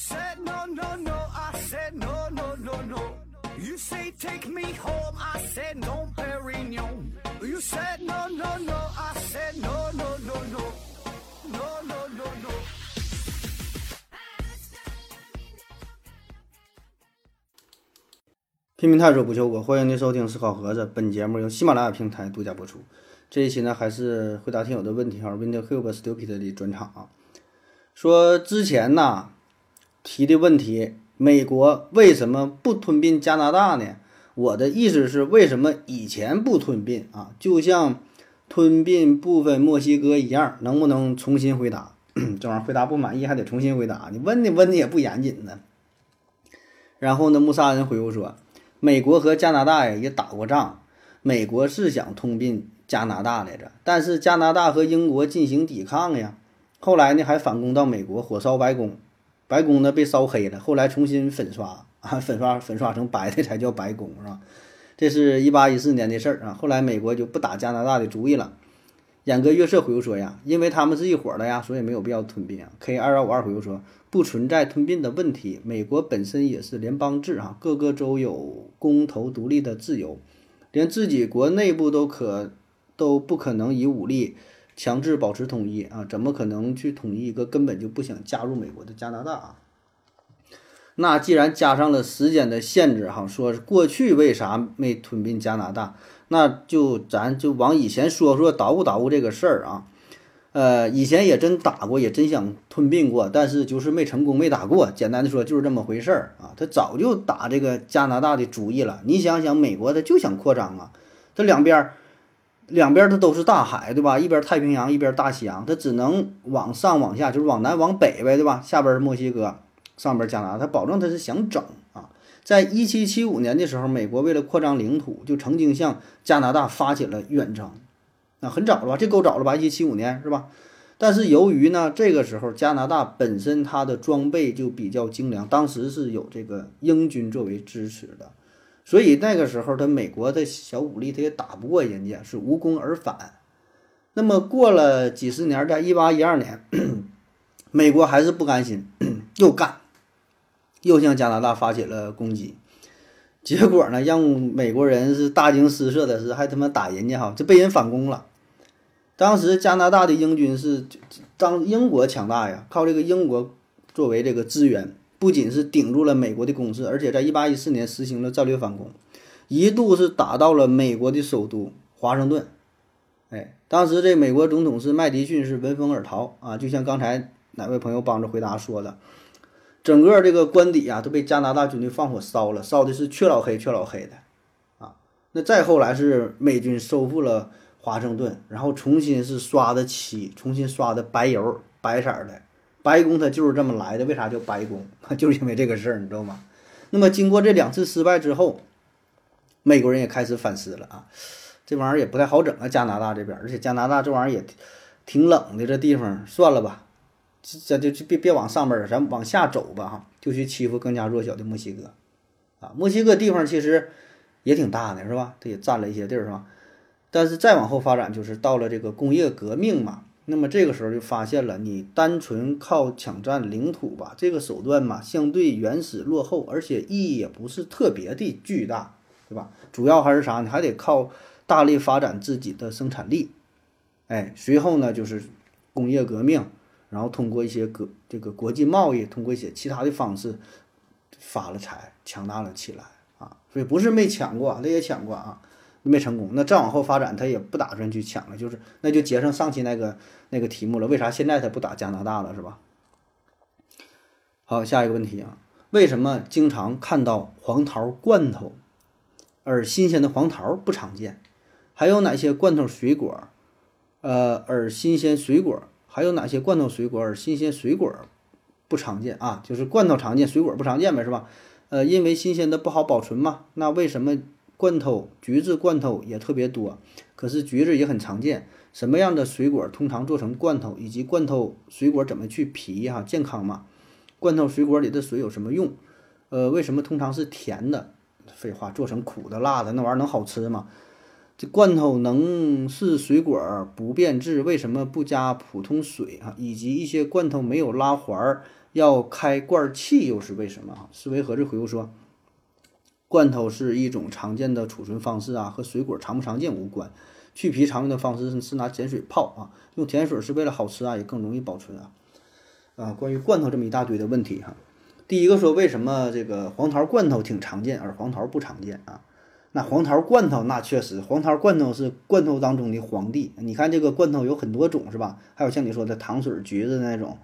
said no, no, no, I said no, no, no, no. You say take me home, I said no, Perignon. You said no, no, no, I said no, no, no, no. No, no, no, no. 拼命探索不求果，欢迎您收听思考盒子。本节目由喜马拉雅平台独家播出。这一期呢，还是回答听友的问题哈，Windows Cube Stupid 的专场啊。说之前呐提的问题，美国为什么不吞并加拿大呢？我的意思是，为什么以前不吞并啊？就像吞并部分墨西哥一样，能不能重新回答？这玩意儿回答不满意还得重新回答，你问的问的也不严谨呢。然后呢，穆萨恩回复说，美国和加拿大呀也打过仗，美国是想吞并加拿大来着，但是加拿大和英国进行抵抗呀。后来呢，还反攻到美国，火烧白宫，白宫呢被烧黑了，后来重新粉刷啊，粉刷粉刷成白的才叫白宫，是吧？这是一八一四年的事儿啊。后来美国就不打加拿大的主意了。眼哥月色回复说呀，因为他们是一伙的呀，所以没有必要吞并啊。K 二幺五二回复说，不存在吞并的问题，美国本身也是联邦制啊，各个州有公投独立的自由，连自己国内部都可都不可能以武力。强制保持统一啊，怎么可能去统一一个根本就不想加入美国的加拿大啊？那既然加上了时间的限制哈，说过去为啥没吞并加拿大？那就咱就往以前说说捣鼓捣鼓这个事儿啊。呃，以前也真打过，也真想吞并过，但是就是没成功，没打过。简单的说就是这么回事儿啊。他早就打这个加拿大的主意了。你想想，美国他就想扩张啊，这两边儿。两边它都是大海，对吧？一边太平洋，一边大西洋，它只能往上往下，就是往南往北呗，对吧？下边是墨西哥，上边加拿大，它保证它是想整啊。在一七七五年的时候，美国为了扩张领土，就曾经向加拿大发起了远征，那很早了吧？这够早了吧？一七七五年是吧？但是由于呢，这个时候加拿大本身它的装备就比较精良，当时是有这个英军作为支持的。所以那个时候，他美国的小武力他也打不过人家，是无功而返。那么过了几十年，在一八一二年，美国还是不甘心，又干，又向加拿大发起了攻击。结果呢，让美国人是大惊失色的是，还他妈打人家哈，这被人反攻了。当时加拿大的英军是当英国强大呀，靠这个英国作为这个资源。不仅是顶住了美国的攻势，而且在一八一四年实行了战略反攻，一度是打到了美国的首都华盛顿。哎，当时这美国总统是麦迪逊是闻风而逃啊，就像刚才哪位朋友帮着回答说的，整个这个官邸啊都被加拿大军队放火烧了，烧的是黢老黑黢老黑的啊。那再后来是美军收复了华盛顿，然后重新是刷的漆，重新刷的白油白色的。白宫它就是这么来的，为啥叫白宫？就是因为这个事儿，你知道吗？那么经过这两次失败之后，美国人也开始反思了啊，这玩意儿也不太好整啊，加拿大这边，而且加拿大这玩意儿也挺冷的，这地方算了吧，咱就就别别往上边儿，咱往下走吧哈，就去欺负更加弱小的墨西哥啊。墨西哥地方其实也挺大的，是吧？它也占了一些地儿，是吧？但是再往后发展，就是到了这个工业革命嘛。那么这个时候就发现了，你单纯靠抢占领土吧，这个手段嘛，相对原始落后，而且意义也不是特别的巨大，对吧？主要还是啥？你还得靠大力发展自己的生产力，哎，随后呢就是工业革命，然后通过一些国这个国际贸易，通过一些其他的方式发了财，强大了起来啊！所以不是没抢过，他也抢过啊。没成功，那再往后发展，他也不打算去抢了，就是那就接上上期那个那个题目了。为啥现在他不打加拿大了，是吧？好，下一个问题啊，为什么经常看到黄桃罐头，而新鲜的黄桃不常见？还有哪些罐头水果，呃，而新鲜水果还有哪些罐头水果而新鲜水果不常见啊？就是罐头常见，水果不常见呗，是吧？呃，因为新鲜的不好保存嘛。那为什么？罐头橘子罐头也特别多，可是橘子也很常见。什么样的水果通常做成罐头，以及罐头水果怎么去皮哈健康吗？罐头水果里的水有什么用？呃，为什么通常是甜的？废话，做成苦的、辣的，那玩意儿能好吃吗？这罐头能是水果不变质，为什么不加普通水啊？以及一些罐头没有拉环儿，要开罐器又是为什么？哈，思维盒子回复说，罐头是一种常见的储存方式啊，和水果常不常见无关。去皮常用的方式是拿碱水泡啊，用甜水是为了好吃啊，也更容易保存啊。啊，关于罐头这么一大堆的问题哈，第一个说为什么这个黄桃罐头挺常见，而黄桃不常见啊？那黄桃罐头那确实，黄桃罐头是罐头当中的皇帝。你看这个罐头有很多种是吧？还有像你说的糖水、橘子那种，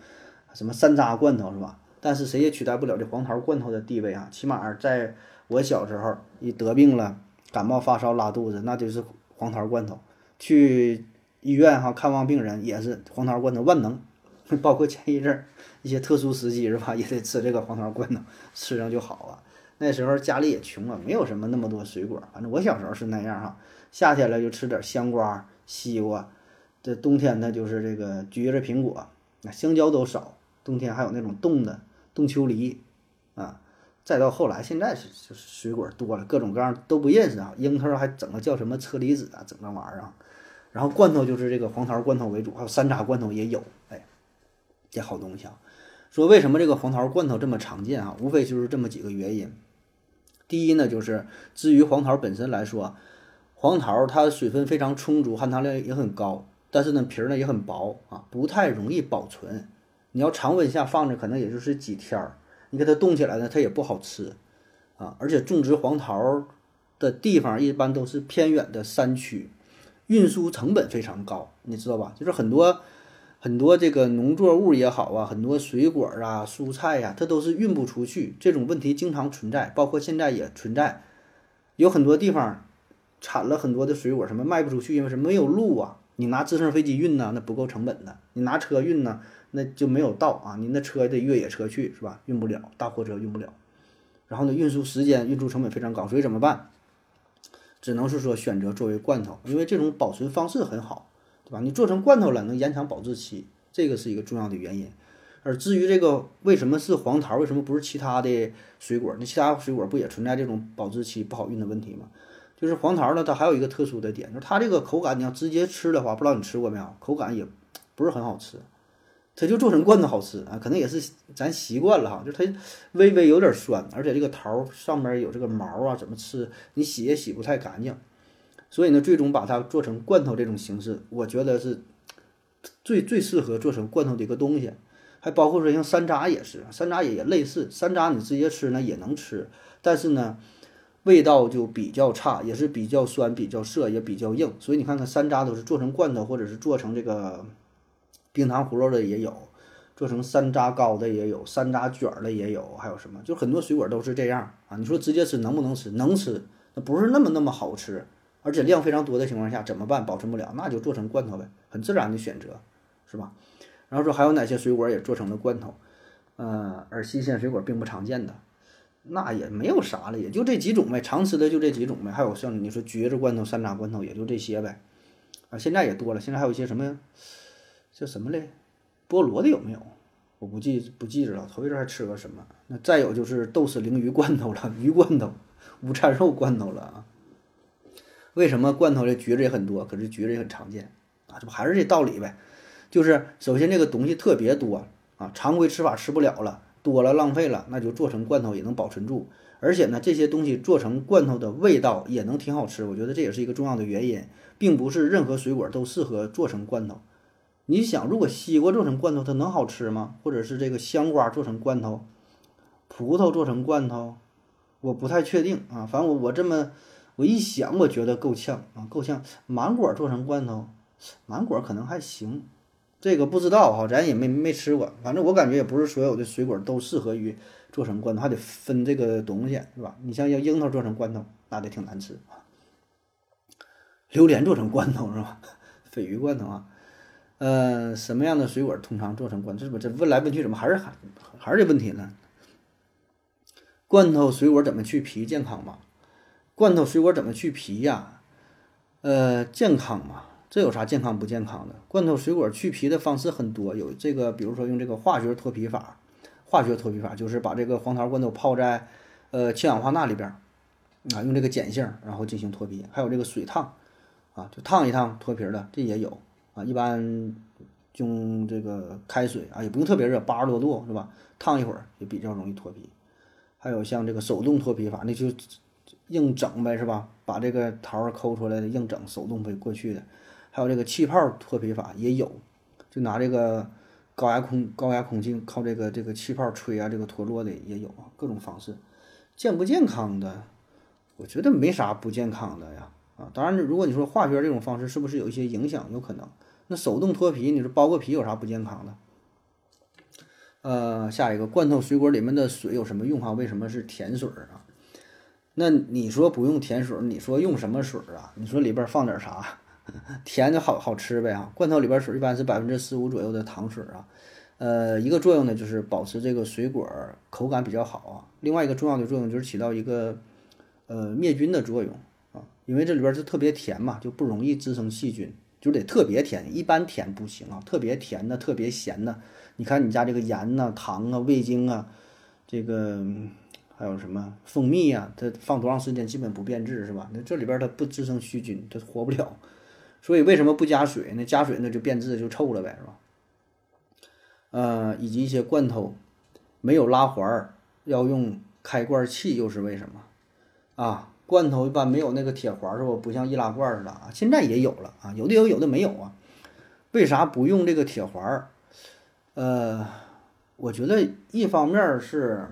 什么山楂罐头是吧？但是谁也取代不了这黄桃罐头的地位啊！起码在我小时候，一得病了，感冒发烧拉肚子，那就是黄桃罐头。去医院哈看望病人也是黄桃罐头万能。包括前一阵儿一些特殊时期是吧，也得吃这个黄桃罐头，吃上就好啊。那时候家里也穷啊，没有什么那么多水果。反正我小时候是那样哈，夏天了就吃点香瓜、西瓜，这冬天呢就是这个橘子、苹果，那香蕉都少。冬天还有那种冻的冻秋梨啊。再到后来，现在是就是水果多了，各种各样都不认识啊。樱桃还整个叫什么车厘子啊，整那玩意儿啊。然后罐头就是这个黄桃罐头为主，还有山楂罐头也有，哎。这好东西啊！说为什么这个黄桃罐头这么常见啊？无非就是这么几个原因。第一呢，就是至于黄桃本身来说，黄桃它水分非常充足，含糖量也很高，但是呢皮儿呢也很薄啊，不太容易保存。你要常温下放着，可能也就是几天儿。你给它冻起来呢，它也不好吃啊。而且种植黄桃的地方一般都是偏远的山区，运输成本非常高，你知道吧？就是很多。很多这个农作物也好啊，很多水果啊、蔬菜呀，它都是运不出去，这种问题经常存在，包括现在也存在。有很多地方产了很多的水果，什么卖不出去，因为什么没有路啊？你拿直升飞机运呢，那不够成本的；你拿车运呢，那就没有到啊。你那车得越野车去是吧？运不了，大货车运不了。然后呢，运输时间、运输成本非常高，所以怎么办？只能是说选择作为罐头，因为这种保存方式很好。对吧？你做成罐头了，能延长保质期，这个是一个重要的原因。而至于这个为什么是黄桃，为什么不是其他的水果？那其他水果不也存在这种保质期不好运的问题吗？就是黄桃呢，它还有一个特殊的点，就是它这个口感，你要直接吃的话，不知道你吃过没有？口感也不是很好吃。它就做成罐头好吃啊，可能也是咱习惯了哈，就是它微微有点酸，而且这个桃上面有这个毛啊，怎么吃你洗也洗不太干净。所以呢，最终把它做成罐头这种形式，我觉得是最最适合做成罐头的一个东西。还包括说像山楂也是，山楂也也类似。山楂你直接吃呢也能吃，但是呢味道就比较差，也是比较酸、比较涩，也比较硬。所以你看看山楂都是做成罐头，或者是做成这个冰糖葫芦的也有，做成山楂糕的也有，山楂卷的也有，还有什么？就很多水果都是这样啊。你说直接吃能不能吃？能吃，那不是那么那么好吃。而且量非常多的情况下怎么办？保存不了，那就做成罐头呗，很自然的选择，是吧？然后说还有哪些水果也做成了罐头？呃，而新鲜水果并不常见的，那也没有啥了，也就这几种呗，常吃的就这几种呗。还有像你说橘子罐头、山楂罐头，也就这些呗。啊，现在也多了，现在还有一些什么叫什么嘞？菠萝的有没有？我不记不记着了，头一阵还吃过什么？那再有就是豆豉鲮鱼罐头了，鱼罐头、午餐肉罐头了啊。为什么罐头的橘子也很多，可是橘子也很常见啊？这不还是这道理呗？就是首先这个东西特别多啊，常规吃法吃不了了，多了浪费了，那就做成罐头也能保存住。而且呢，这些东西做成罐头的味道也能挺好吃。我觉得这也是一个重要的原因，并不是任何水果都适合做成罐头。你想，如果西瓜做成罐头，它能好吃吗？或者是这个香瓜做成罐头，葡萄做成罐头，我不太确定啊。反正我我这么。我一想，我觉得够呛啊，够呛。芒果做成罐头，芒果可能还行，这个不知道哈，咱也没没吃过。反正我感觉也不是所有的水果都适合于做成罐头，还得分这个东西，是吧？你像要樱桃做成罐头，那得挺难吃啊。榴莲做成罐头是吧？鲱鱼罐头啊，呃，什么样的水果通常做成罐？这不这问来问去，怎么还是还还是这问题呢？罐头水果怎么去皮健康吗？罐头水果怎么去皮呀？呃，健康嘛，这有啥健康不健康的？罐头水果去皮的方式很多，有这个，比如说用这个化学脱皮法。化学脱皮法就是把这个黄桃罐头泡在呃氢氧化钠里边，啊，用这个碱性然后进行脱皮。还有这个水烫，啊，就烫一烫脱皮的，这也有啊。一般用这个开水啊，也不用特别热，八十多度是吧？烫一会儿也比较容易脱皮。还有像这个手动脱皮法，那就硬整呗是吧？把这个桃儿抠出来的硬整，手动飞过去的。还有这个气泡脱皮法也有，就拿这个高压空高压空气靠这个这个气泡吹啊，这个脱落的也有啊，各种方式。健不健康的？我觉得没啥不健康的呀。啊，当然，如果你说化学这种方式是不是有一些影响？有可能。那手动脱皮，你说剥个皮有啥不健康的？呃，下一个罐头水果里面的水有什么用啊？为什么是甜水啊？那你说不用甜水，你说用什么水啊？你说里边放点啥？甜就好好吃呗啊！罐头里边水一般是百分之十五左右的糖水啊。呃，一个作用呢就是保持这个水果口感比较好啊。另外一个重要的作用就是起到一个呃灭菌的作用啊。因为这里边是特别甜嘛，就不容易滋生细菌，就得特别甜，一般甜不行啊，特别甜的、特别咸的，你看你家这个盐呐、糖啊、味精啊，这个还有什么蜂蜜呀，它放多长时间基本不变质是吧？那这里边它不滋生细菌，它活不了。所以为什么不加水？那加水那就变质就臭了呗，是吧？呃，以及一些罐头没有拉环，要用开罐器，又是为什么啊？罐头一般没有那个铁环是不？不像易拉罐似的啊。现在也有了啊，有的有，有的没有啊。为啥不用这个铁环？呃，我觉得一方面是，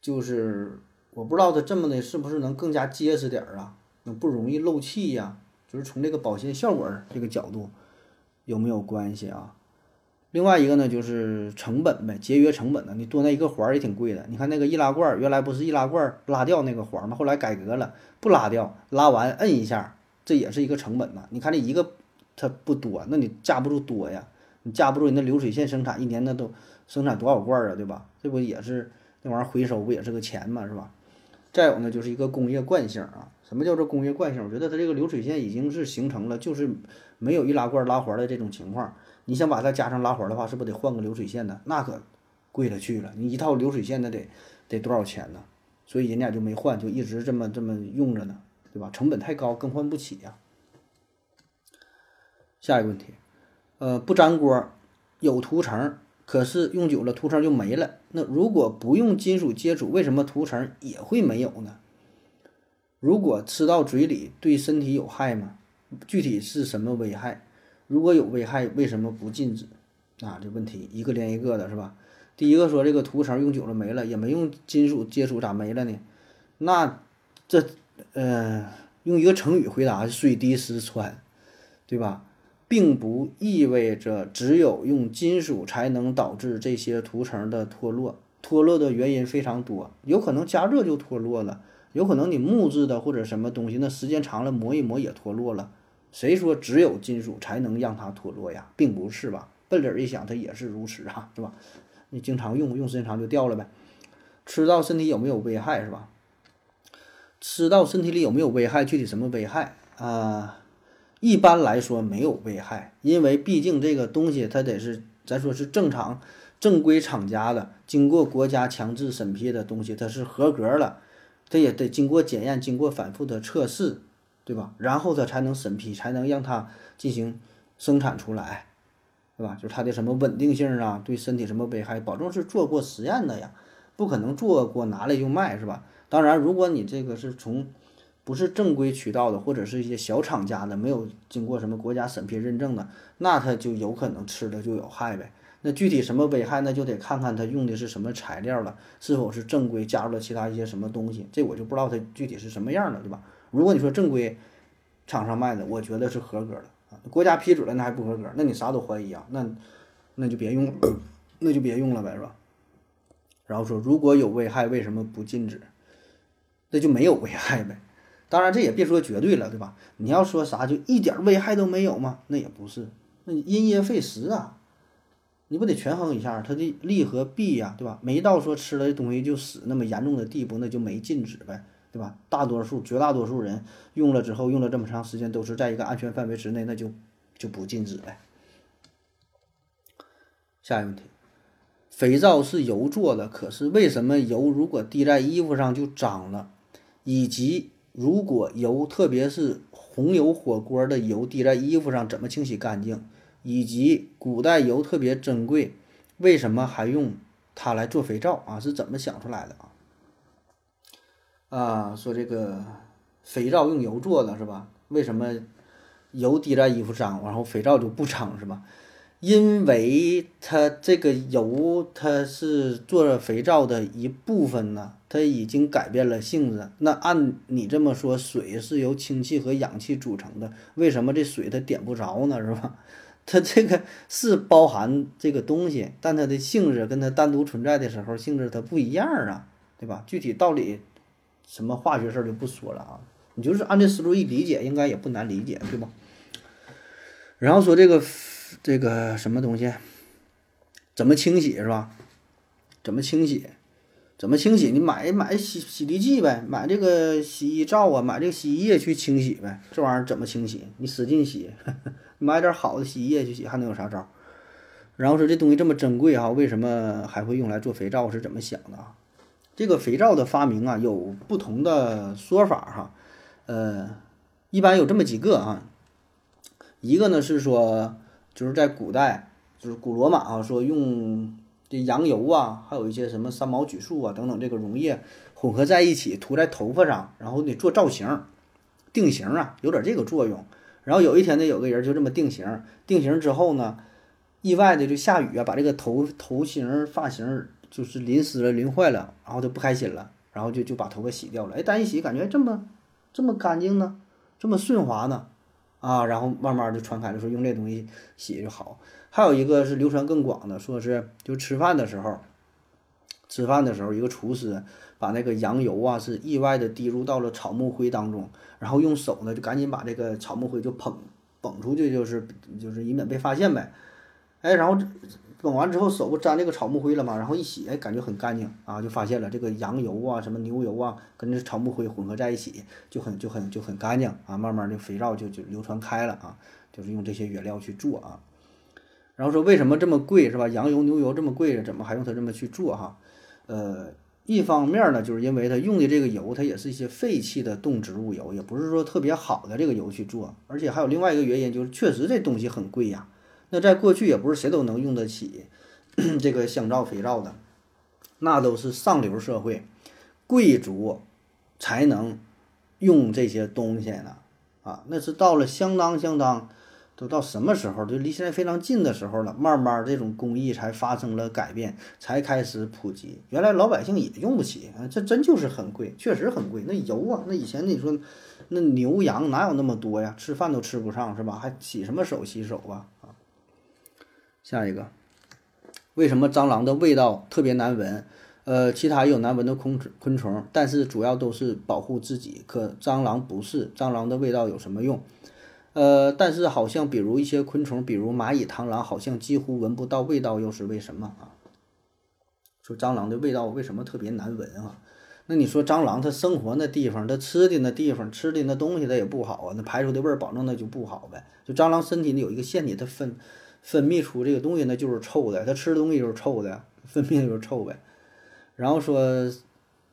就是我不知道它这么的是不是能更加结实点儿啊，能不容易漏气呀？就是从这个保鲜效果这个角度有没有关系啊？另外一个呢，就是成本呗，节约成本呢。你多那一个环儿也挺贵的。你看那个易拉罐，原来不是易拉罐拉掉那个环儿吗？后来改革了，不拉掉，拉完摁一下，这也是一个成本呐。你看这一个它不多，那你架不住多呀，你架不住你那流水线生产一年那都生产多少罐儿啊，对吧？这不也是那玩意儿回收不也是个钱嘛，是吧？再有呢，就是一个工业惯性啊。什么叫做工业惯性？我觉得它这个流水线已经是形成了，就是没有易拉罐拉环的这种情况。你想把它加上拉环的话，是不是得换个流水线呢？那可贵了去了。你一套流水线那得得多少钱呢？所以人家就没换，就一直这么这么用着呢，对吧？成本太高，更换不起呀。下一个问题，呃，不粘锅，有涂层，可是用久了涂层就没了。那如果不用金属接触，为什么涂层也会没有呢？如果吃到嘴里对身体有害吗？具体是什么危害？如果有危害，为什么不禁止？啊，这问题一个连一个的，是吧？第一个说这个涂层用久了没了，也没用金属接触咋没了呢？那这呃，用一个成语回答：水滴石穿，对吧？并不意味着只有用金属才能导致这些涂层的脱落。脱落的原因非常多，有可能加热就脱落了，有可能你木质的或者什么东西，那时间长了磨一磨也脱落了。谁说只有金属才能让它脱落呀？并不是吧？笨理儿一想，它也是如此啊，是吧？你经常用，用时间长就掉了呗。吃到身体有没有危害是吧？吃到身体里有没有危害？具体什么危害啊？一般来说没有危害，因为毕竟这个东西它得是咱说是正常正规厂家的，经过国家强制审批的东西，它是合格了，它也得经过检验，经过反复的测试。对吧？然后它才能审批，才能让它进行生产出来，对吧？就是它的什么稳定性啊，对身体什么危害，保证是做过实验的呀，不可能做过拿来就卖，是吧？当然，如果你这个是从不是正规渠道的，或者是一些小厂家的，没有经过什么国家审批认证的，那它就有可能吃了就有害呗。那具体什么危害，那就得看看它用的是什么材料了，是否是正规，加入了其他一些什么东西，这我就不知道它具体是什么样的，对吧？如果你说正规厂商卖的，我觉得是合格的啊，国家批准了那还不合格，那你啥都怀疑啊，那那就别用，那就别用了呗，是吧？然后说如果有危害，为什么不禁止？那就没有危害呗。当然这也别说绝对了，对吧？你要说啥就一点危害都没有吗？那也不是，那因噎废食啊，你不得权衡一下它的利和弊呀，对吧？没到说吃了东西就死那么严重的地步，那就没禁止呗。对吧？大多数、绝大多数人用了之后，用了这么长时间，都是在一个安全范围之内，那就就不禁止呗。下一个问题，肥皂是油做的，可是为什么油如果滴在衣服上就脏了？以及如果油，特别是红油火锅的油滴在衣服上，怎么清洗干净？以及古代油特别珍贵，为什么还用它来做肥皂啊？是怎么想出来的啊？啊，说这个肥皂用油做的是吧？为什么油滴在衣服上，然后肥皂就不脏是吧？因为它这个油它是做肥皂的一部分呢，它已经改变了性质。那按你这么说，水是由氢气和氧气组成的，为什么这水它点不着呢？是吧？它这个是包含这个东西，但它的性质跟它单独存在的时候性质它不一样啊，对吧？具体道理。什么化学事儿就不说了啊，你就是按这思路一理解，应该也不难理解，对吧？然后说这个这个什么东西怎么清洗是吧？怎么清洗？怎么清洗？你买买洗洗涤剂呗，买这个洗衣皂啊，买这个洗衣液去清洗呗。这玩意儿怎么清洗？你使劲洗，买点好的洗衣液去洗，还能有啥招？然后说这东西这么珍贵哈，为什么还会用来做肥皂？是怎么想的啊？这个肥皂的发明啊，有不同的说法哈，呃，一般有这么几个啊，一个呢是说，就是在古代，就是古罗马啊，说用这羊油啊，还有一些什么三毛榉树啊等等这个溶液混合在一起涂在头发上，然后你做造型、定型啊，有点这个作用。然后有一天呢，有个人就这么定型，定型之后呢，意外的就下雨啊，把这个头头型发型。就是淋湿了，淋坏了，然后就不开心了，然后就就把头发洗掉了。哎，但一洗感觉这么这么干净呢，这么顺滑呢，啊，然后慢慢就传开了，说用这东西洗就好。还有一个是流传更广的，说是就吃饭的时候，吃饭的时候一个厨师把那个羊油啊是意外的滴入到了草木灰当中，然后用手呢就赶紧把这个草木灰就捧捧出去，就是就是以免被发现呗。哎，然后。捧完之后手不沾这个草木灰了吗？然后一洗，哎，感觉很干净啊，就发现了这个羊油啊、什么牛油啊，跟这草木灰混合在一起，就很就很就很干净啊。慢慢的肥皂就就流传开了啊，就是用这些原料去做啊。然后说为什么这么贵是吧？羊油、牛油这么贵，怎么还用它这么去做哈？呃，一方面呢，就是因为它用的这个油，它也是一些废弃的动植物油，也不是说特别好的这个油去做，而且还有另外一个原因，就是确实这东西很贵呀。那在过去也不是谁都能用得起 这个香皂、肥皂的，那都是上流社会贵族才能用这些东西呢。啊，那是到了相当相当都到什么时候，就离现在非常近的时候了，慢慢这种工艺才发生了改变，才开始普及。原来老百姓也用不起啊，这真就是很贵，确实很贵。那油啊，那以前你说那牛羊哪有那么多呀？吃饭都吃不上是吧？还洗什么手洗手啊？下一个，为什么蟑螂的味道特别难闻？呃，其他也有难闻的昆昆虫，但是主要都是保护自己。可蟑螂不是，蟑螂的味道有什么用？呃，但是好像比如一些昆虫，比如蚂蚁、螳螂，好像几乎闻不到味道，又是为什么啊？说蟑螂的味道为什么特别难闻啊？那你说蟑螂它生活那地方，它吃的那地方，吃的那东西它也不好啊，那排出的味儿保证那就不好呗。就蟑螂身体里有一个腺体，它分。分泌出这个东西呢，就是臭的。它吃的东西就是臭的，分泌就是臭呗。然后说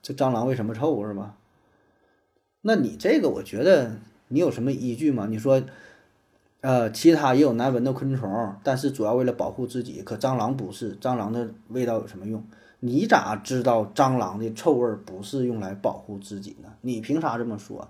这蟑螂为什么臭是吧？那你这个我觉得你有什么依据吗？你说，呃，其他也有难闻的昆虫，但是主要为了保护自己。可蟑螂不是，蟑螂的味道有什么用？你咋知道蟑螂的臭味不是用来保护自己呢？你凭啥这么说？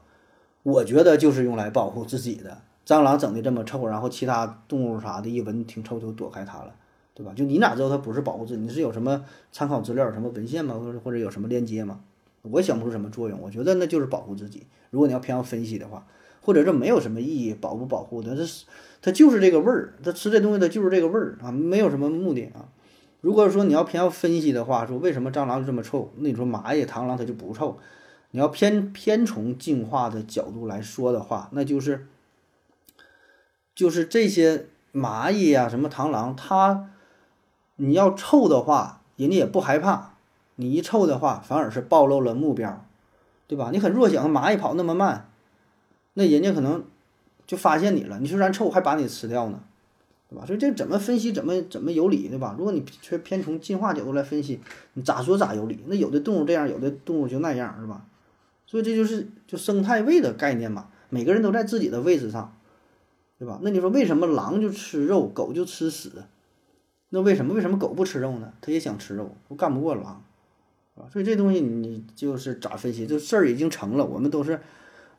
我觉得就是用来保护自己的。蟑螂整的这么臭，然后其他动物啥的，一闻挺臭就躲开它了，对吧？就你哪知道它不是保护自己？你是有什么参考资料、什么文献吗？或者或者有什么链接吗？我想不出什么作用。我觉得那就是保护自己。如果你要偏要分析的话，或者这没有什么意义，保不保护的，这是它就是这个味儿，它吃这东西它就是这个味儿啊，没有什么目的啊。如果说你要偏要分析的话，说为什么蟑螂这么臭？那你说蚂蚁、螳螂它就不臭？你要偏偏从进化的角度来说的话，那就是。就是这些蚂蚁呀，什么螳螂，它你要臭的话，人家也不害怕；你一臭的话，反而是暴露了目标，对吧？你很弱小，蚂蚁跑那么慢，那人家可能就发现你了。你说然臭，还把你吃掉呢，对吧？所以这怎么分析，怎么怎么有理，对吧？如果你却偏从进化角度来分析，你咋说咋有理。那有的动物这样，有的动物就那样，是吧？所以这就是就生态位的概念嘛。每个人都在自己的位置上。对吧？那你说为什么狼就吃肉，狗就吃屎？那为什么为什么狗不吃肉呢？它也想吃肉，我干不过狼，是吧？所以这东西你就是咋分析？这事儿已经成了，我们都是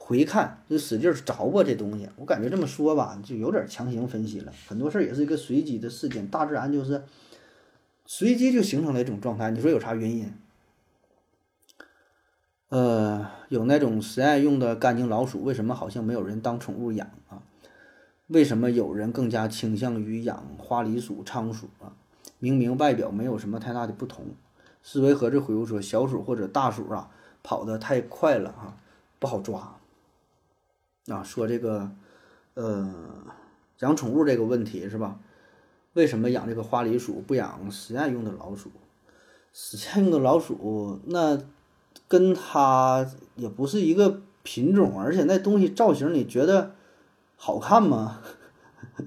回看，就使劲找吧这东西。我感觉这么说吧，就有点强行分析了。很多事儿也是一个随机的事件，大自然就是随机就形成了一种状态。你说有啥原因？呃，有那种实验用的干净老鼠，为什么好像没有人当宠物养啊？为什么有人更加倾向于养花梨鼠、仓鼠啊？明明外表没有什么太大的不同。思维盒子回复说：小鼠或者大鼠啊，跑得太快了哈，不好抓。啊，说这个，呃，养宠物这个问题是吧？为什么养这个花梨鼠不养实验用的老鼠？实验用的老鼠那。跟它也不是一个品种，而且那东西造型你觉得好看吗？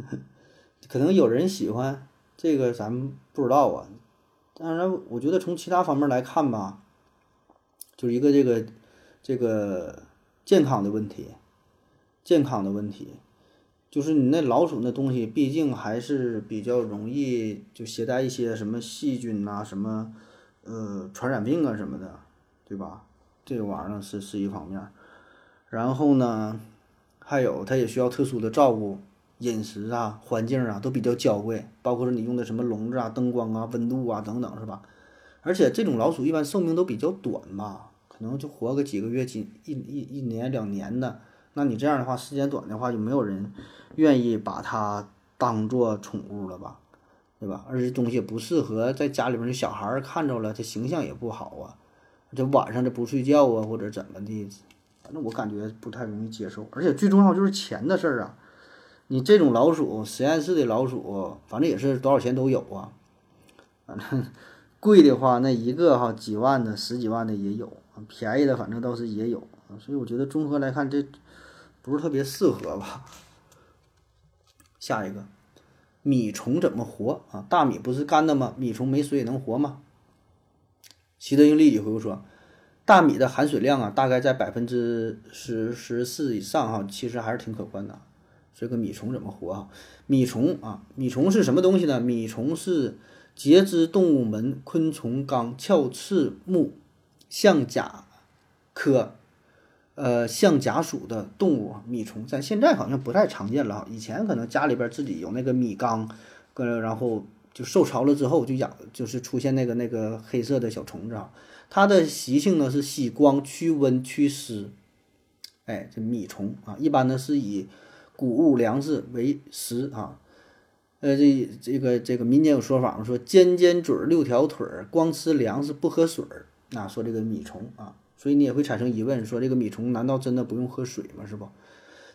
可能有人喜欢这个，咱们不知道啊。当然，我觉得从其他方面来看吧，就是一个这个这个健康的问题，健康的问题，就是你那老鼠那东西，毕竟还是比较容易就携带一些什么细菌呐，什么呃传染病啊什么的。对吧？这个玩意儿是是一方面，然后呢，还有它也需要特殊的照顾，饮食啊、环境啊都比较娇贵，包括说你用的什么笼子啊、灯光啊、温度啊等等，是吧？而且这种老鼠一般寿命都比较短吧，可能就活个几个月、几一一一年两年的。那你这样的话，时间短的话，就没有人愿意把它当做宠物了吧？对吧？而且东西不适合在家里面的小孩看着了，这形象也不好啊。这晚上这不睡觉啊，或者怎么的，反正我感觉不太容易接受。而且最重要就是钱的事儿啊，你这种老鼠，实验室的老鼠，反正也是多少钱都有啊。反正 贵的话，那一个哈几万的、十几万的也有；便宜的反正倒是也有。所以我觉得综合来看，这不是特别适合吧。下一个，米虫怎么活啊？大米不是干的吗？米虫没水也能活吗？习德英立即回复说：“大米的含水量啊，大概在百分之十十四以上哈，其实还是挺可观的。这个米虫怎么活啊？米虫啊，米虫是什么东西呢？米虫是节肢动物门昆虫纲鞘翅目象甲科，呃，象甲属的动物。米虫在现在好像不太常见了，以前可能家里边自己有那个米缸，跟然后。”就受潮了之后，就养，就是出现那个那个黑色的小虫子啊。它的习性呢是吸光、驱温、驱湿。哎，这米虫啊，一般呢是以谷物粮食为食啊。呃，这这个这个民间有说法嘛，说尖尖嘴儿、六条腿儿，光吃粮食不喝水儿。那说这个米虫啊，所以你也会产生疑问，说这个米虫难道真的不用喝水吗？是不？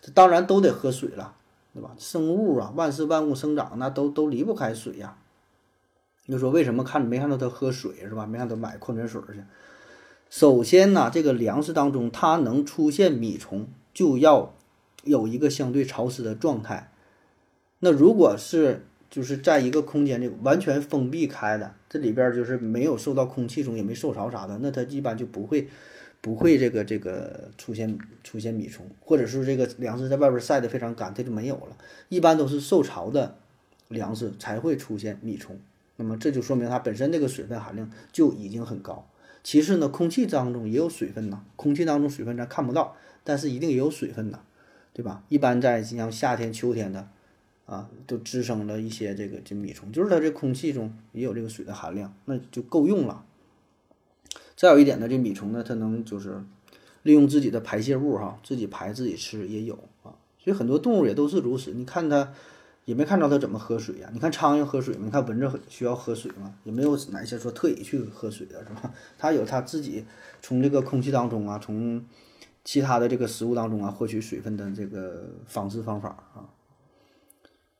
这当然都得喝水了，对吧？生物啊，万事万物生长，那都都离不开水呀。就说为什么看没看到它喝水是吧？没看到买矿泉水去。首先呢，这个粮食当中它能出现米虫，就要有一个相对潮湿的状态。那如果是就是在一个空间里完全封闭开的，这里边就是没有受到空气中也没受潮啥的，那它一般就不会不会这个这个出现出现米虫，或者是这个粮食在外边晒得非常干，它就没有了。一般都是受潮的粮食才会出现米虫。那么这就说明它本身这个水分含量就已经很高。其次呢，空气当中也有水分呐，空气当中水分咱看不到，但是一定也有水分呐，对吧？一般在像夏天、秋天的，啊，都滋生了一些这个这米虫，就是它这空气中也有这个水的含量，那就够用了。再有一点呢，这米虫呢，它能就是利用自己的排泄物哈，自己排自己吃也有啊，所以很多动物也都是如此。你看它。也没看着它怎么喝水呀？你看苍蝇喝水吗？你看蚊子需要喝水吗？也没有哪些说特意去喝水的，是吧？它有它自己从这个空气当中啊，从其他的这个食物当中啊获取水分的这个方式方法啊。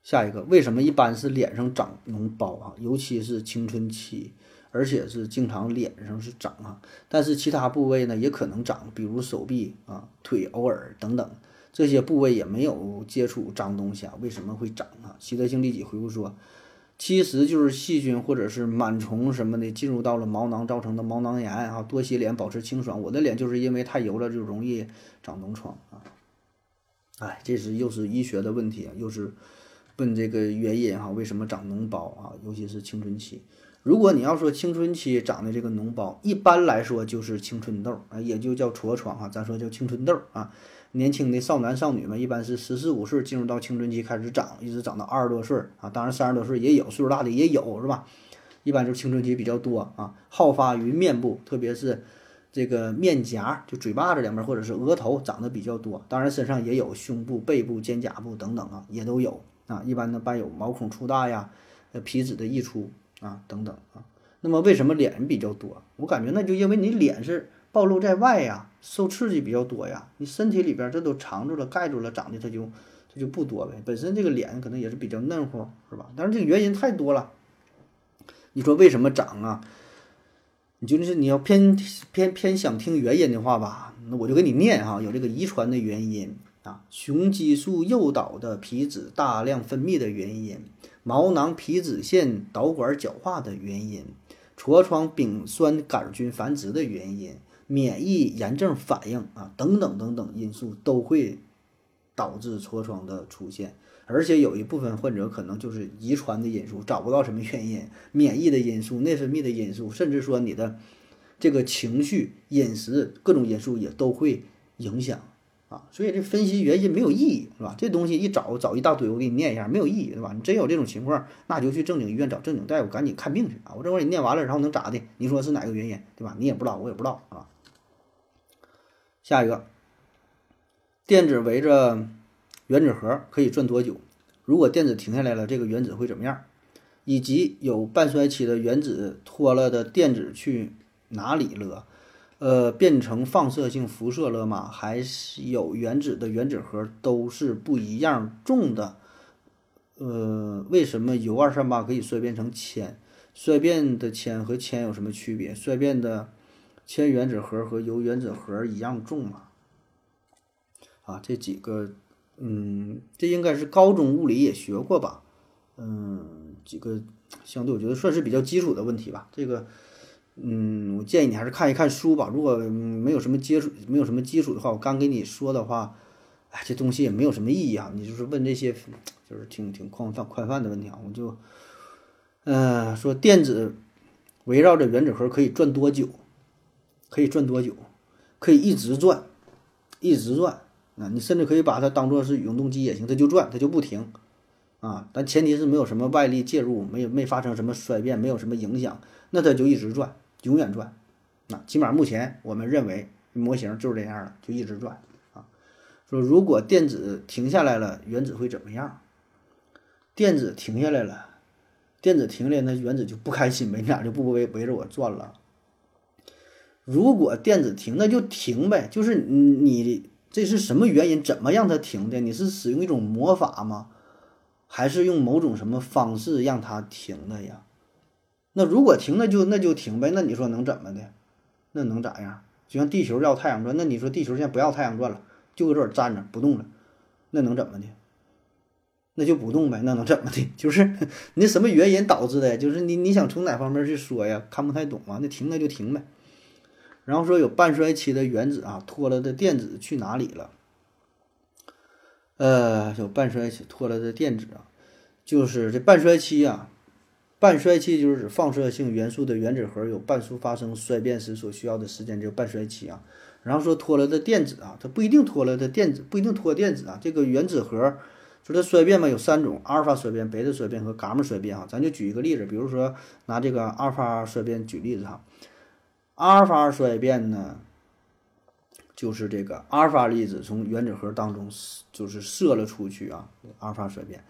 下一个，为什么一般是脸上长脓包啊？尤其是青春期，而且是经常脸上是长啊，但是其他部位呢也可能长，比如手臂啊、腿、偶尔等等。这些部位也没有接触脏东西啊，为什么会长啊？习得性立即回复说，其实就是细菌或者是螨虫什么的进入到了毛囊造成的毛囊炎啊。多洗脸，保持清爽。我的脸就是因为太油了，就容易长脓疮啊。哎，这是又是医学的问题啊，又是问这个原因哈，为什么长脓包啊？尤其是青春期。如果你要说青春期长的这个脓包，一般来说就是青春痘啊，也就叫痤疮哈，咱说叫青春痘啊。年轻的少男少女们一般是十四五岁进入到青春期开始长，一直长到二十多岁啊，当然三十多岁也有，岁数大的也有是吧？一般就是青春期比较多啊，好发于面部，特别是这个面颊，就嘴巴子两边或者是额头长得比较多，当然身上也有胸部、背部、肩胛部等等啊，也都有啊。一般呢伴有毛孔粗大呀、呃皮脂的溢出啊等等啊。那么为什么脸比较多？我感觉那就因为你脸是。暴露在外呀，受刺激比较多呀，你身体里边这都藏住了、盖住了，长的它就它就不多呗。本身这个脸可能也是比较嫩乎，是吧？但是这个原因太多了。你说为什么长啊？你就是你要偏偏偏想听原因的话吧，那我就给你念哈，有这个遗传的原因啊，雄激素诱导的皮脂大量分泌的原因，毛囊皮脂腺导管角化的原因，痤疮丙酸杆菌繁殖的原因。免疫炎症反应啊，等等等等因素都会导致痤疮的出现，而且有一部分患者可能就是遗传的因素，找不到什么原因，免疫的因素、内分泌的因素，甚至说你的这个情绪、饮食各种因素也都会影响啊。所以这分析原因没有意义，是吧？这东西一找找一大堆，我给你念一下，没有意义，对吧？你真有这种情况，那就去正经医院找正经大夫赶紧看病去啊！我这会儿你念完了，然后能咋的？你说是哪个原因，对吧？你也不知道，我也不知道，啊。下一个，电子围着原子核可以转多久？如果电子停下来了，这个原子会怎么样？以及有半衰期的原子脱了的电子去哪里了？呃，变成放射性辐射了吗？还是有原子的原子核都是不一样重的？呃，为什么铀二三八可以衰变成铅？衰变的铅和铅有什么区别？衰变的？铅原子核和铀原子核一样重吗？啊，这几个，嗯，这应该是高中物理也学过吧？嗯，几个相对我觉得算是比较基础的问题吧。这个，嗯，我建议你还是看一看书吧。如果没有什么接触，没有什么基础的话，我刚跟你说的话，哎，这东西也没有什么意义啊。你就是问这些，就是挺挺宽泛宽泛的问题啊。我就，嗯，说电子围绕着原子核可以转多久？可以转多久？可以一直转，一直转。啊，你甚至可以把它当做是永动机也行，它就转，它就不停。啊，但前提是没有什么外力介入，没有没发生什么衰变，没有什么影响，那它就一直转，永远转。那起码目前我们认为模型就是这样的，就一直转。啊，说如果电子停下来了，原子会怎么样？电子停下来了，电子停下来，那原子就不开心呗，你俩就不围围着我转了。如果电子停，那就停呗。就是你这是什么原因？怎么让它停的？你是使用一种魔法吗？还是用某种什么方式让它停的呀？那如果停，那就那就停呗。那你说能怎么的？那能咋样？就像地球绕太阳转，那你说地球现在不要太阳转了，就搁这儿站着不动了，那能怎么的？那就不动呗。那能怎么的？就是你什么原因导致的？就是你你想从哪方面去说呀？看不太懂啊。那停那就停呗。然后说有半衰期的原子啊，脱了的电子去哪里了？呃，有半衰期脱了的电子啊，就是这半衰期啊，半衰期就是指放射性元素的原子核有半数发生衰变时所需要的时间，叫半衰期啊。然后说脱了的电子啊，它不一定脱了的电子，不一定脱电子啊。这个原子核说它衰变嘛，有三种：阿尔法衰变、贝塔衰变和伽马衰变哈。咱就举一个例子，比如说拿这个阿尔法衰变举例子哈。阿尔法衰变呢，就是这个阿尔法粒子从原子核当中就是射了出去啊。阿尔法衰变，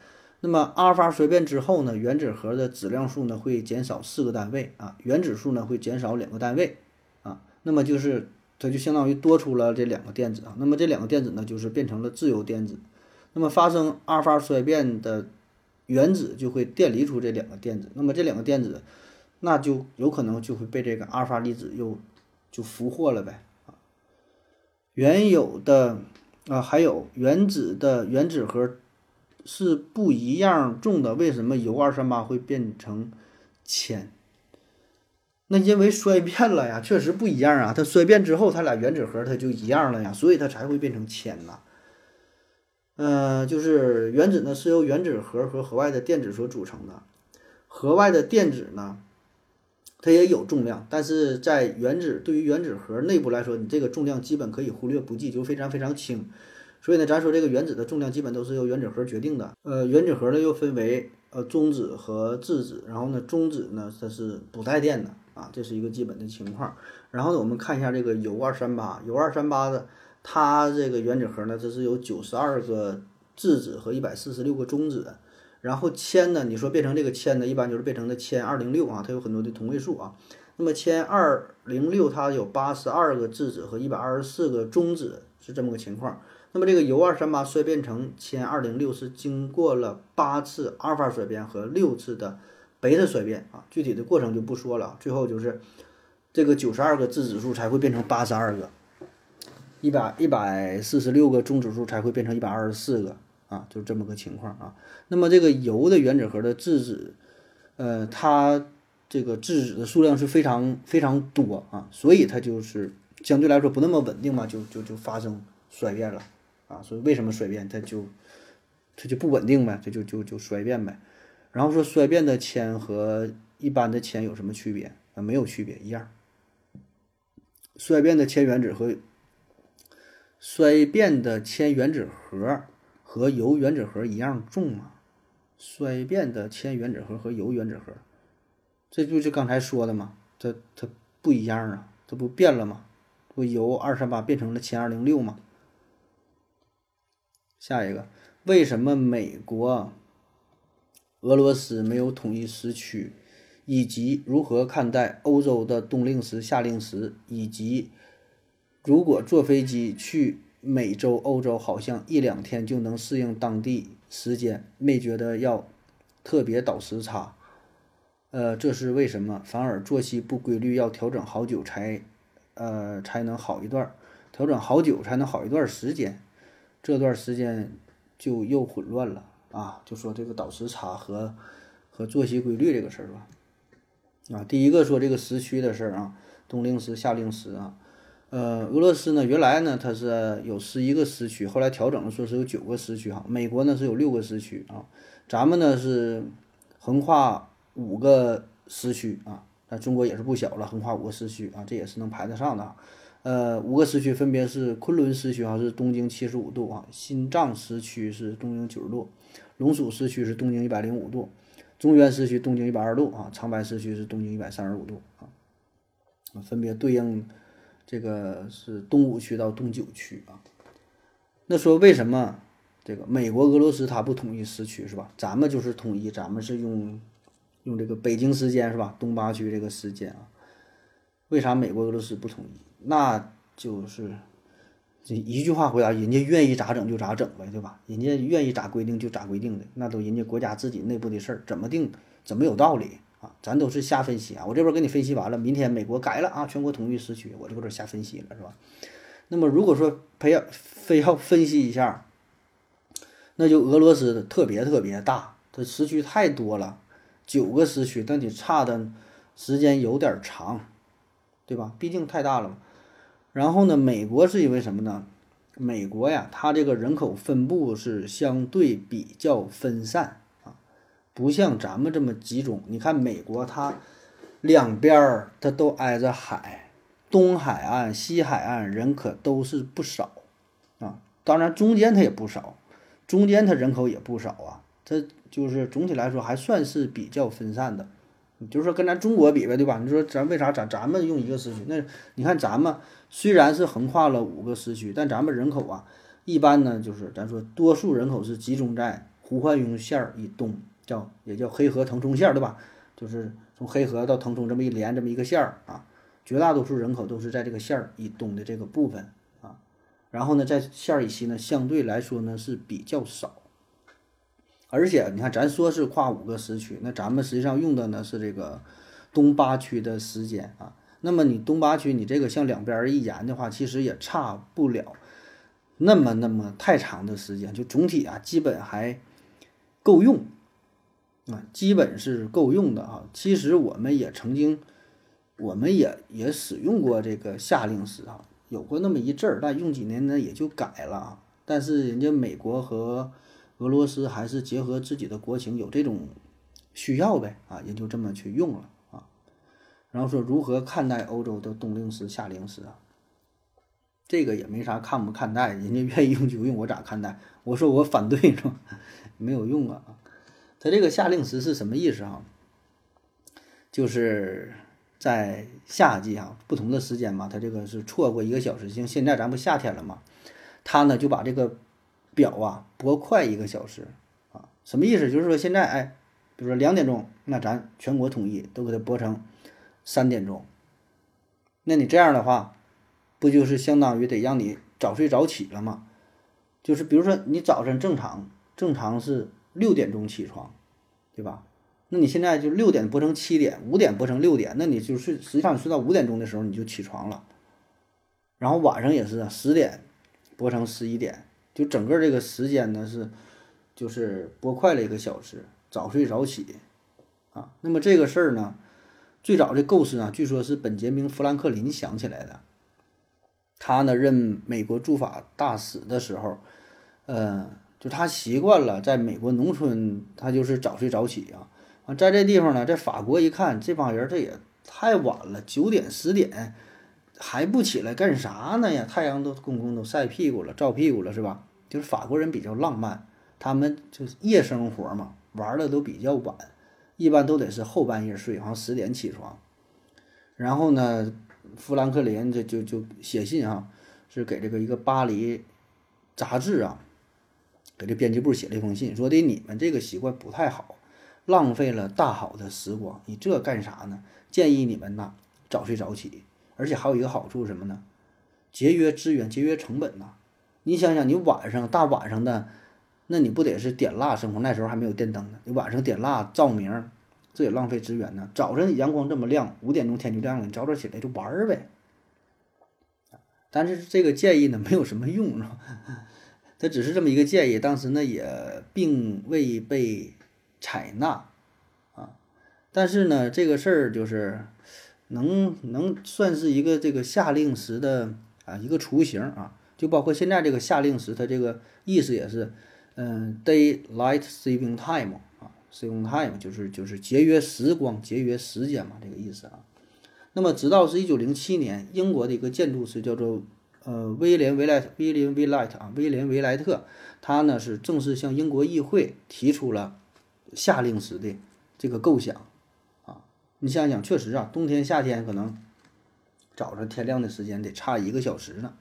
那么阿尔法衰变之后呢，原子核的质量数呢会减少四个单位啊，原子数呢会减少两个单位啊。那么就是它就相当于多出了这两个电子啊。那么这两个电子呢就是变成了自由电子。那么发生阿尔法衰变的原子就会电离出这两个电子。那么这两个电子。那就有可能就会被这个阿尔法粒子又就俘获了呗啊！原有的啊，还有原子的原子核是不一样重的，为什么铀二三八会变成铅？那因为衰变了呀，确实不一样啊。它衰变之后，它俩原子核它就一样了呀，所以它才会变成铅呐。呃，就是原子呢是由原子核和核外的电子所组成的，核外的电子呢，它也有重量，但是在原子对于原子核内部来说，你这个重量基本可以忽略不计，就非常非常轻。所以呢，咱说这个原子的重量基本都是由原子核决定的。呃，原子核呢又分为呃中子和质子，然后呢中子呢它是不带电的啊，这是一个基本的情况。然后呢，我们看一下这个铀二三八，铀二三八的。它这个原子核呢，这是有九十二个质子和一百四十六个中子，然后铅呢，你说变成这个铅呢，一般就是变成的铅二零六啊，它有很多的同位素啊。那么铅二零六它有八十二个质子和一百二十四个中子，是这么个情况。那么这个铀二三八衰变成铅二零六是经过了八次阿尔法衰变和六次的贝塔衰变啊，具体的过程就不说了。最后就是这个九十二个质子数才会变成八十二个。一百一百四十六个中子数才会变成一百二十四个啊，就这么个情况啊。那么这个铀的原子核的质子，呃，它这个质子的数量是非常非常多啊，所以它就是相对来说不那么稳定嘛，就就就发生衰变了啊。所以为什么衰变？它就它就不稳定呗，它就就就衰变呗。然后说衰变的铅和一般的铅有什么区别啊？没有区别，一样。衰变的铅原子和衰变的铅原子核和铀原子核一样重吗？衰变的铅原子核和铀原子核，这就是刚才说的嘛，它它不一样啊，它不变了吗？不铀二三八变成了铅二零六吗？下一个，为什么美国、俄罗斯没有统一时区？以及如何看待欧洲的冬令时、夏令时，以及？如果坐飞机去美洲、欧洲，好像一两天就能适应当地时间，没觉得要特别倒时差。呃，这是为什么？反而作息不规律，要调整好久才，呃，才能好一段，调整好久才能好一段时间。这段时间就又混乱了啊！就说这个倒时差和和作息规律这个事儿吧。啊，第一个说这个时区的事儿啊，冬令时、夏令时啊。呃，俄罗斯呢，原来呢它是有十一个时区，后来调整了，说是有九个时区哈。美国呢是有六个时区啊，咱们呢是横跨五个时区啊，那中国也是不小了，横跨五个时区啊，这也是能排得上的。呃，五个时区分别是昆仑时区哈是东经七十五度啊，新藏时区是东经九十度，龙属时区是东经一百零五度，中原时区东经一百二十度啊，长白时区是东经一百三十五度啊，分别对应。这个是东五区到东九区啊，那说为什么这个美国、俄罗斯它不统一时区是吧？咱们就是统一，咱们是用用这个北京时间是吧？东八区这个时间啊，为啥美国、俄罗斯不统一？那就是这一句话回答：人家愿意咋整就咋整呗，对吧？人家愿意咋规定就咋规定的，那都人家国家自己内部的事儿，怎么定怎么有道理。啊，咱都是瞎分析啊！我这边给你分析完了，明天美国改了啊，全国统一时区，我这边瞎分析了，是吧？那么如果说培养非要分析一下，那就俄罗斯特别特别大，它时区太多了，九个时区，但你差的时间有点长，对吧？毕竟太大了嘛。然后呢，美国是因为什么呢？美国呀，它这个人口分布是相对比较分散啊。不像咱们这么集中，你看美国它两边儿它都挨着海，东海岸、西海岸人可都是不少啊。当然中间它也不少，中间它人口也不少啊。这就是总体来说还算是比较分散的。就是说跟咱中国比呗，对吧？你说咱为啥咱咱们用一个时区？那你看咱们虽然是横跨了五个时区，但咱们人口啊，一般呢就是咱说多数人口是集中在呼唤雍线儿以东。叫也叫黑河腾冲线，对吧？就是从黑河到腾冲这么一连这么一个线儿啊，绝大多数人口都是在这个线儿以东的这个部分啊。然后呢，在线儿以西呢，相对来说呢是比较少。而且你看，咱说是跨五个时区，那咱们实际上用的呢是这个东八区的时间啊。那么你东八区，你这个向两边一延的话，其实也差不了那么那么太长的时间，就总体啊，基本还够用。啊，基本是够用的啊。其实我们也曾经，我们也也使用过这个夏令时啊，有过那么一阵儿，但用几年呢也就改了啊。但是人家美国和俄罗斯还是结合自己的国情，有这种需要呗啊，也就这么去用了啊。然后说如何看待欧洲的冬令时、夏令时啊？这个也没啥看不看待，人家愿意用就用，我咋看待？我说我反对是吧？没有用啊。它这个夏令时是什么意思啊？就是在夏季啊，不同的时间嘛，它这个是错过一个小时。像现在咱不夏天了嘛，它呢就把这个表啊拨快一个小时啊，什么意思？就是说现在哎，比如说两点钟，那咱全国统一都给它拨成三点钟。那你这样的话，不就是相当于得让你早睡早起了吗？就是比如说你早晨正常正常是六点钟起床，对吧？那你现在就六点拨成七点，五点拨成六点，那你就睡，实际上睡到五点钟的时候你就起床了。然后晚上也是十点拨成十一点，就整个这个时间呢是就是播快了一个小时，早睡早起啊。那么这个事儿呢，最早的构思啊，据说是本杰明·富兰克林想起来的。他呢任美国驻法大使的时候，呃，就他习惯了在美国农村，他就是早睡早起啊。啊，在这地方呢，在法国一看，这帮人这也太晚了，九点十点还不起来干啥呢呀？太阳都公公都晒屁股了，照屁股了是吧？就是法国人比较浪漫，他们就是夜生活嘛，玩的都比较晚，一般都得是后半夜睡，好像十点起床。然后呢，富兰克林这就就写信啊，是给这个一个巴黎杂志啊，给这编辑部写了一封信，说的你们这个习惯不太好。浪费了大好的时光，你这干啥呢？建议你们呐早睡早起，而且还有一个好处是什么呢？节约资源，节约成本呐。你想想，你晚上大晚上的，那你不得是点蜡生活？那时候还没有电灯呢，你晚上点蜡照明，这也浪费资源呢。早晨阳光这么亮，五点钟天就亮了，你早点起来就玩呗。但是这个建议呢，没有什么用，是吧？它只是这么一个建议，当时呢也并未被。采纳，啊，但是呢，这个事儿就是能能算是一个这个夏令时的啊一个雏形啊，就包括现在这个夏令时，它这个意思也是，嗯，daylight saving time 啊，saving time 就是就是节约时光、节约时间嘛，这个意思啊。那么，直到是一九零七年，英国的一个建筑师叫做呃威廉维莱威廉维莱特啊，威廉维莱特，他呢是正式向英国议会提出了。夏令时的这个构想，你想想，确实啊，冬天夏天可能早上天亮的时间得差一个小时呢，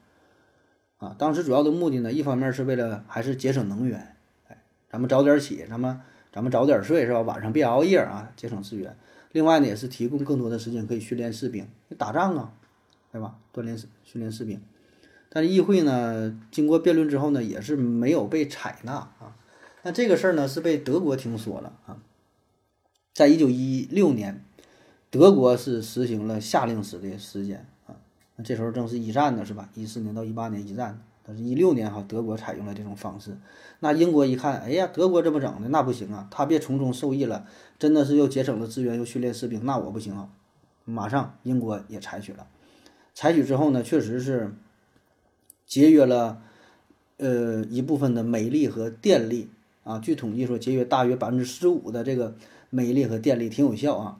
啊，当时主要的目的呢，一方面是为了还是节省能源，哎，咱们早点起，咱们咱们早点睡是吧？晚上别熬夜啊，节省资源。另外呢，也是提供更多的时间可以训练士兵，打仗啊，对吧？锻炼训练士兵。但是议会呢，经过辩论之后呢，也是没有被采纳啊。那这个事儿呢，是被德国听说了啊，在一九一六年，德国是实行了夏令时的时间啊。那这时候正是一战呢，是吧？一四年到一八年一战，但是一六年哈，德国采用了这种方式。那英国一看，哎呀，德国这么整的，那不行啊，他别从中受益了，真的是又节省了资源，又训练士兵，那我不行啊。马上英国也采取了，采取之后呢，确实是节约了呃一部分的煤力和电力。啊，据统计说，节约大约百分之十五的这个煤力和电力，挺有效啊。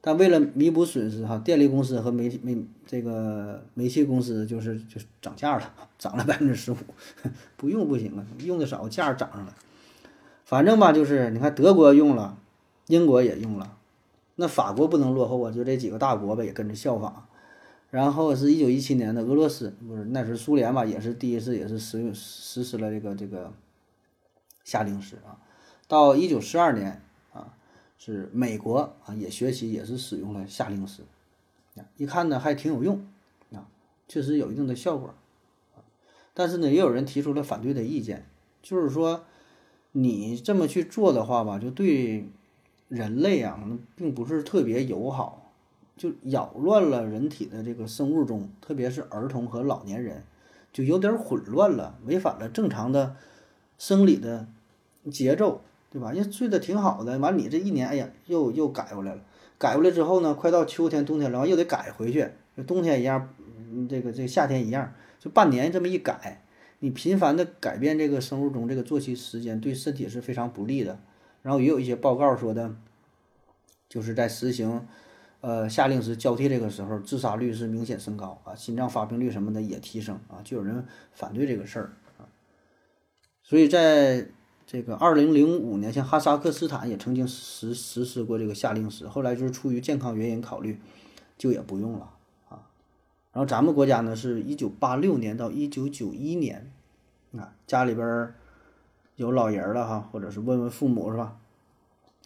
但为了弥补损失，哈，电力公司和煤煤这个煤气公司就是就涨价了，涨了百分之十五，不用不行啊，用的少，价涨上了。反正吧，就是你看德国用了，英国也用了，那法国不能落后啊，就这几个大国吧，也跟着效仿。然后是一九一七年的俄罗斯，不是那时苏联吧，也是第一次也是使用实施了这个这个。夏令时啊，到一九四二年，是美国啊也学习也是使用了夏令时，一看呢还挺有用啊，确实有一定的效果但是呢，也有人提出了反对的意见，就是说你这么去做的话吧，就对人类啊，并不是特别友好，就扰乱了人体的这个生物钟，特别是儿童和老年人，就有点混乱了，违反了正常的生理的。节奏对吧？人睡得挺好的，完你这一年，哎呀，又又改回来了。改回来之后呢，快到秋天、冬天了，完又得改回去。冬天一样，这个这个夏天一样，就半年这么一改，你频繁的改变这个生物钟这个作息时间，对身体是非常不利的。然后也有一些报告说的，就是在实行呃夏令时交替这个时候，自杀率是明显升高啊，心脏发病率什么的也提升啊，就有人反对这个事儿啊。所以在这个二零零五年，像哈萨克斯坦也曾经实实施过这个夏令时，后来就是出于健康原因考虑，就也不用了啊。然后咱们国家呢，是一九八六年到一九九一年，啊，家里边有老人了哈，或者是问问父母是吧？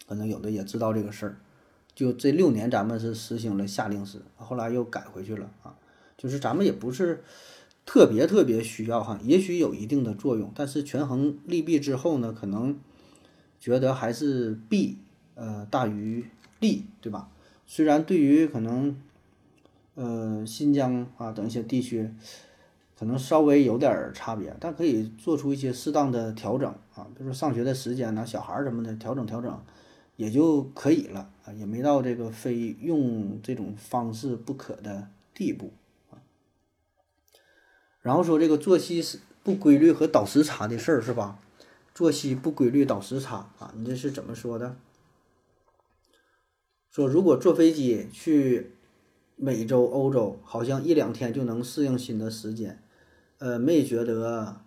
可能有的也知道这个事儿，就这六年咱们是实行了夏令时，后来又改回去了啊。就是咱们也不是。特别特别需要哈，也许有一定的作用，但是权衡利弊之后呢，可能觉得还是弊呃大于利，对吧？虽然对于可能呃新疆啊等一些地区，可能稍微有点差别，但可以做出一些适当的调整啊，比如说上学的时间呢，小孩儿什么的调整调整也就可以了啊，也没到这个非用这种方式不可的地步。然后说这个作息是不规律和倒时差的事儿是吧？作息不规律倒时差啊，你这是怎么说的？说如果坐飞机去美洲、欧洲，好像一两天就能适应新的时间，呃，没觉得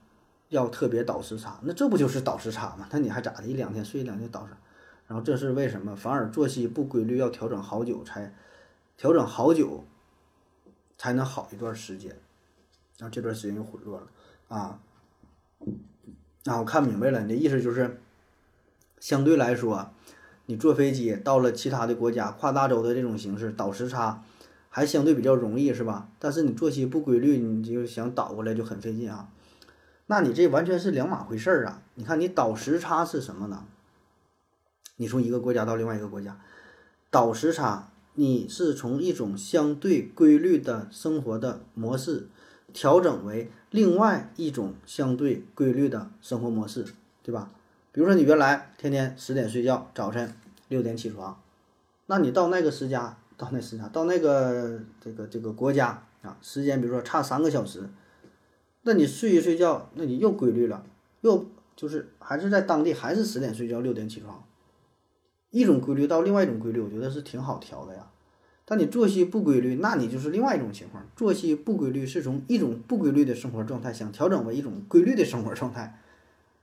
要特别倒时差，那这不就是倒时差吗？那你还咋的？一两天睡两天倒时，然后这是为什么？反而作息不规律要调整好久才调整好久才能好一段时间。然后这段时间又混乱了啊！那我看明白了，你的意思就是，相对来说，你坐飞机到了其他的国家，跨大洲的这种形式倒时差还相对比较容易，是吧？但是你作息不规律，你就想倒过来就很费劲啊。那你这完全是两码回事儿啊！你看你倒时差是什么呢？你从一个国家到另外一个国家，倒时差，你是从一种相对规律的生活的模式。调整为另外一种相对规律的生活模式，对吧？比如说你原来天天十点睡觉，早晨六点起床，那你到那个时家，到那时家，到那个这个这个国家啊，时间比如说差三个小时，那你睡一睡觉，那你又规律了，又就是还是在当地还是十点睡觉，六点起床，一种规律到另外一种规律，我觉得是挺好调的呀。但你作息不规律，那你就是另外一种情况。作息不规律是从一种不规律的生活状态想调整为一种规律的生活状态，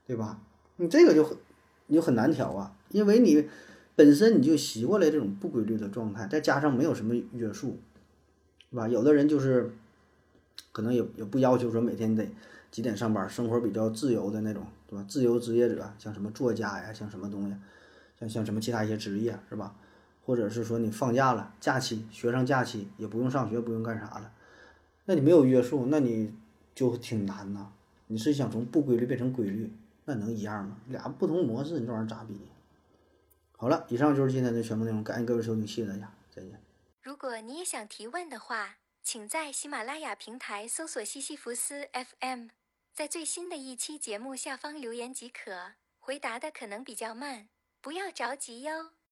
对吧？你这个就很你就很难调啊，因为你本身你就习惯了这种不规律的状态，再加上没有什么约束，是吧？有的人就是可能也也不要求说每天得几点上班，生活比较自由的那种，对吧？自由职业者，像什么作家呀，像什么东西，像像什么其他一些职业，是吧？或者是说你放假了，假期学生假期也不用上学，不用干啥了，那你没有约束，那你就挺难呐。你是想从不规律变成规律，那能一样吗？俩不同模式，你这玩意儿咋比？好了，以上就是今天的全部内容，感谢各位收听，谢谢大家，再见。如果你也想提问的话，请在喜马拉雅平台搜索西西弗斯 FM，在最新的一期节目下方留言即可。回答的可能比较慢，不要着急哟。